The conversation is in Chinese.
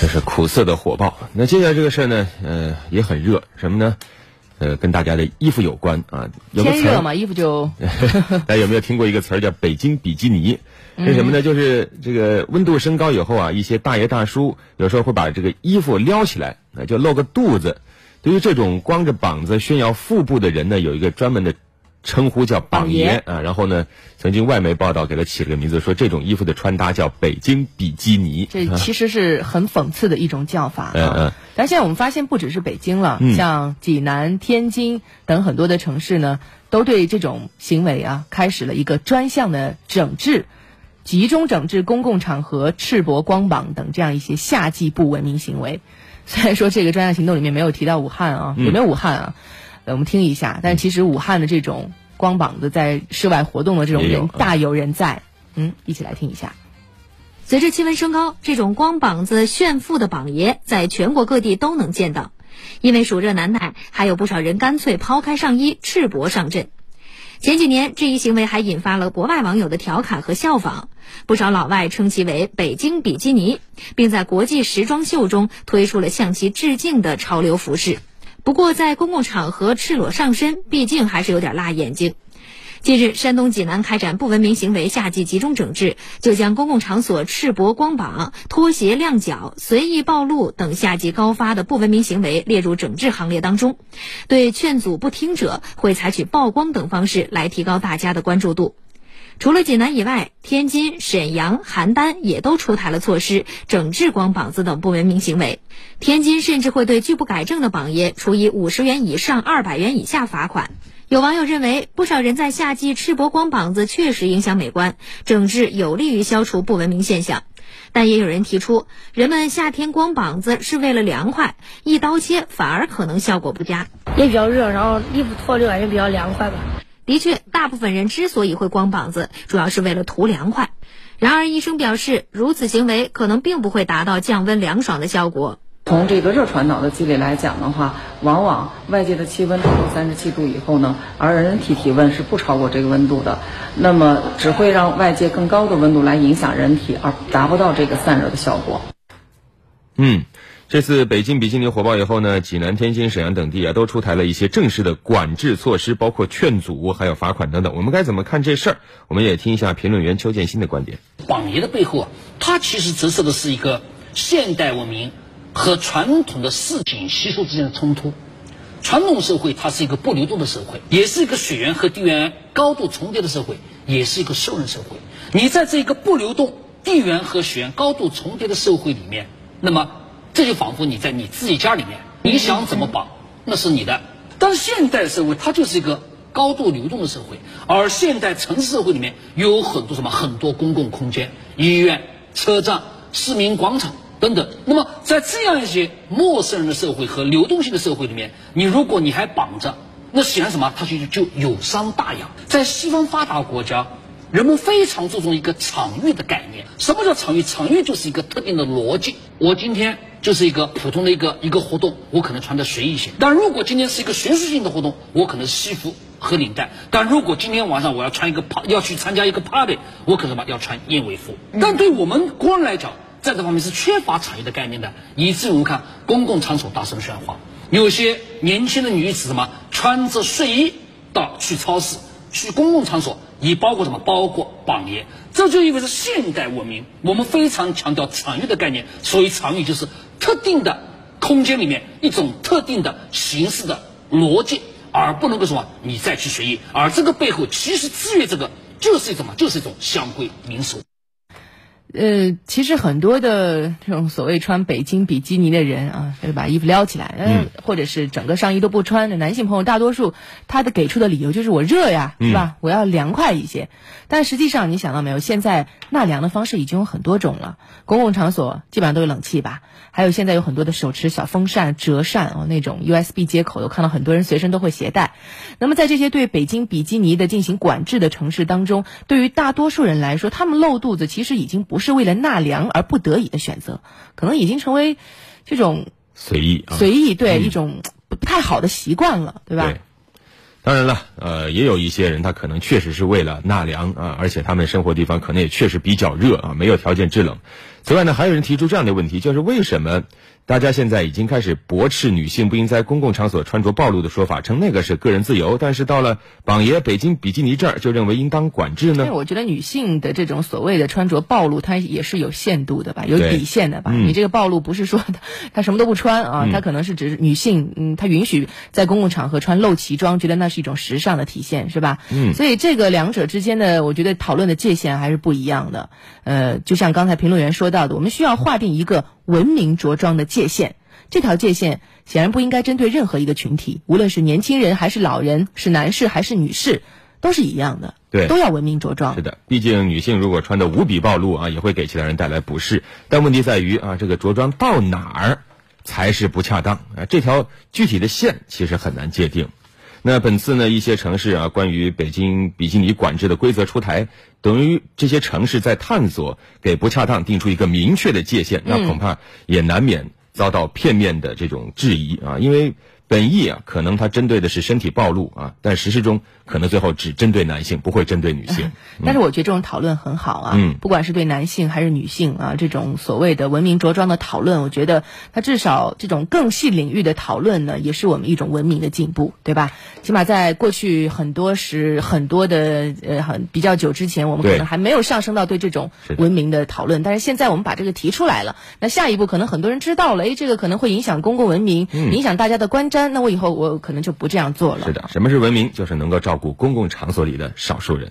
这是苦涩的火爆。那接下来这个事儿呢，呃，也很热，什么呢？呃，跟大家的衣服有关啊。有个词儿，天热嘛，衣服就 大家有没有听过一个词儿叫“北京比基尼”？是什么呢？就是这个温度升高以后啊，一些大爷大叔有时候会把这个衣服撩起来，那就露个肚子。对于这种光着膀子炫耀腹部的人呢，有一个专门的称呼叫“膀膀爷啊。然后呢，曾经外媒报道给他起了个名字，说这种衣服的穿搭叫“北京比基尼”。这其实是很讽刺的一种叫法嗯嗯啊。但现在我们发现，不只是北京了，嗯像济南、天津等很多的城市呢，都对这种行为啊开始了一个专项的整治，集中整治公共场合赤膊光膀等这样一些夏季不文明行为。虽然说这个专项行动里面没有提到武汉啊，嗯有没有武汉啊？呃我们听一下。但其实武汉的这种光膀子在室外活动的这种人大有人在。嗯，一起来听一下。随着气温升高，这种光膀子炫富的膀爷在全国各地都能见到。因为暑热难耐，还有不少人干脆抛开上衣，赤膊上阵。前几年，这一行为还引发了国外网友的调侃和效仿，不少老外称其为“北京比基尼”，并在国际时装秀中推出了向其致敬的潮流服饰。不过，在公共场合赤裸上身，毕竟还是有点辣眼睛。近日，山东济南开展不文明行为夏季集中整治，就将公共场所赤膊光膀、脱鞋亮脚、随意暴露等夏季高发的不文明行为列入整治行列当中。对劝阻不听者，会采取曝光等方式来提高大家的关注度。除了济南以外，天津、沈阳、邯郸也都出台了措施，整治光膀子等不文明行为。天津甚至会对拒不改正的榜爷处以五十元以上二百元以下罚款。有网友认为，不少人在夏季赤膊光膀子确实影响美观，整治有利于消除不文明现象。但也有人提出，人们夏天光膀子是为了凉快，一刀切反而可能效果不佳。也比较热，然后衣服脱了就感觉比较凉快吧。的确，大部分人之所以会光膀子，主要是为了图凉快。然而，医生表示，如此行为可能并不会达到降温凉爽的效果。从这个热传导的机理来讲的话，往往外界的气温超过三十七度以后呢，而人体体温是不超过这个温度的，那么只会让外界更高的温度来影响人体，而达不到这个散热的效果。嗯，这次北京比基尼火爆以后呢，济南、天津、沈阳等地啊都出台了一些正式的管制措施，包括劝阻，还有罚款等等。我们该怎么看这事儿？我们也听一下评论员邱建新的观点。榜爷的背后啊，它其实折射的是一个现代文明和传统的市井习俗之间的冲突。传统社会它是一个不流动的社会，也是一个水源和地源高度重叠的社会，也是一个兽人社会。你在这个不流动、地缘和水源高度重叠的社会里面，那么这就仿佛你在你自己家里面，你想怎么绑那是你的。但是现代社会它就是一个高度流动的社会，而现代城市社会里面又有很多什么很多公共空间，医院、车站、市民广场等等。那么在这样一些陌生人的社会和流动性的社会里面，你如果你还绑着，那显然什么？它就就有伤大雅。在西方发达国家。人们非常注重一个场域的概念。什么叫场域？场域就是一个特定的逻辑。我今天就是一个普通的一个一个活动，我可能穿的随意些。但如果今天是一个学术性的活动，我可能西服和领带。但如果今天晚上我要穿一个 pa 要去参加一个 party，我可能嘛要穿燕尾服。但对我们国人来讲，在这方面是缺乏产业的概念的，以至于我们看公共场所大声喧哗，有些年轻的女子什么穿着睡衣到去超市。去公共场所，也包括什么？包括榜爷，这就意味着现代文明，我们非常强调场域的概念。所以场域就是特定的空间里面一种特定的形式的逻辑，而不能够什么你再去随意。而这个背后其实制约这个就是一种什么，就是一种乡规民俗。呃，其实很多的这种所谓穿北京比基尼的人啊，就是把衣服撩起来，嗯，或者是整个上衣都不穿的男性朋友，大多数他的给出的理由就是我热呀，是吧？我要凉快一些。但实际上，你想到没有？现在纳凉的方式已经有很多种了，公共场所基本上都有冷气吧，还有现在有很多的手持小风扇、折扇哦，那种 USB 接口，我看到很多人随身都会携带。那么在这些对北京比基尼的进行管制的城市当中，对于大多数人来说，他们露肚子其实已经不是。为了纳凉而不得已的选择，可能已经成为这种随意啊，随意对、嗯、一种不太好的习惯了，对吧？对。当然了，呃，也有一些人他可能确实是为了纳凉啊，而且他们生活地方可能也确实比较热啊，没有条件制冷。此外呢，还有人提出这样的问题，就是为什么大家现在已经开始驳斥女性不应在公共场所穿着暴露的说法，称那个是个人自由，但是到了榜爷北京比基尼这儿，就认为应当管制呢？我觉得女性的这种所谓的穿着暴露，它也是有限度的吧，有底线的吧。嗯你这个暴露不是说她 她什么都不穿啊，她可能是只是女性，嗯，她允许在公共场合穿露脐装，觉得那是一种时尚的体现，是吧？嗯所以这个两者之间的，我觉得讨论的界限还是不一样的。呃，就像刚才评论员说到的，我们需要划定一个文明着装的界限。这条界限显然不应该针对任何一个群体，无论是年轻人还是老人，是男士还是女士，都是一样的。对都要文明着装是。的，毕竟女性如果穿的无比暴露啊，也会给其他人带来不适。但问题在于啊，这个着装到哪儿才是不恰当啊？这条具体的线其实很难界定。那本次呢，一些城市啊，关于北京比基尼管制的规则出台，等于这些城市在探索给不恰当定出一个明确的界限，那恐怕也难免遭到片面的这种质疑啊，因为。本意啊，可能它针对的是身体暴露啊，但实施中可能最后只针对男性，不会针对女性。但是我觉得这种讨论很好啊，嗯不管是对男性还是女性啊，这种所谓的文明着装的讨论，我觉得它至少这种更细领域的讨论呢，也是我们一种文明的进步，对吧？起码在过去很多时很多的呃很比较久之前，我们可能还没有上升到对这种文明的讨论，但是现在我们把这个提出来了，那下一步可能很多人知道了，哎，这个可能会影响公共文明，影响大家的观那我以后我可能就不这样做了。是的，什么是文明？就是能够照顾公共场所里的少数人。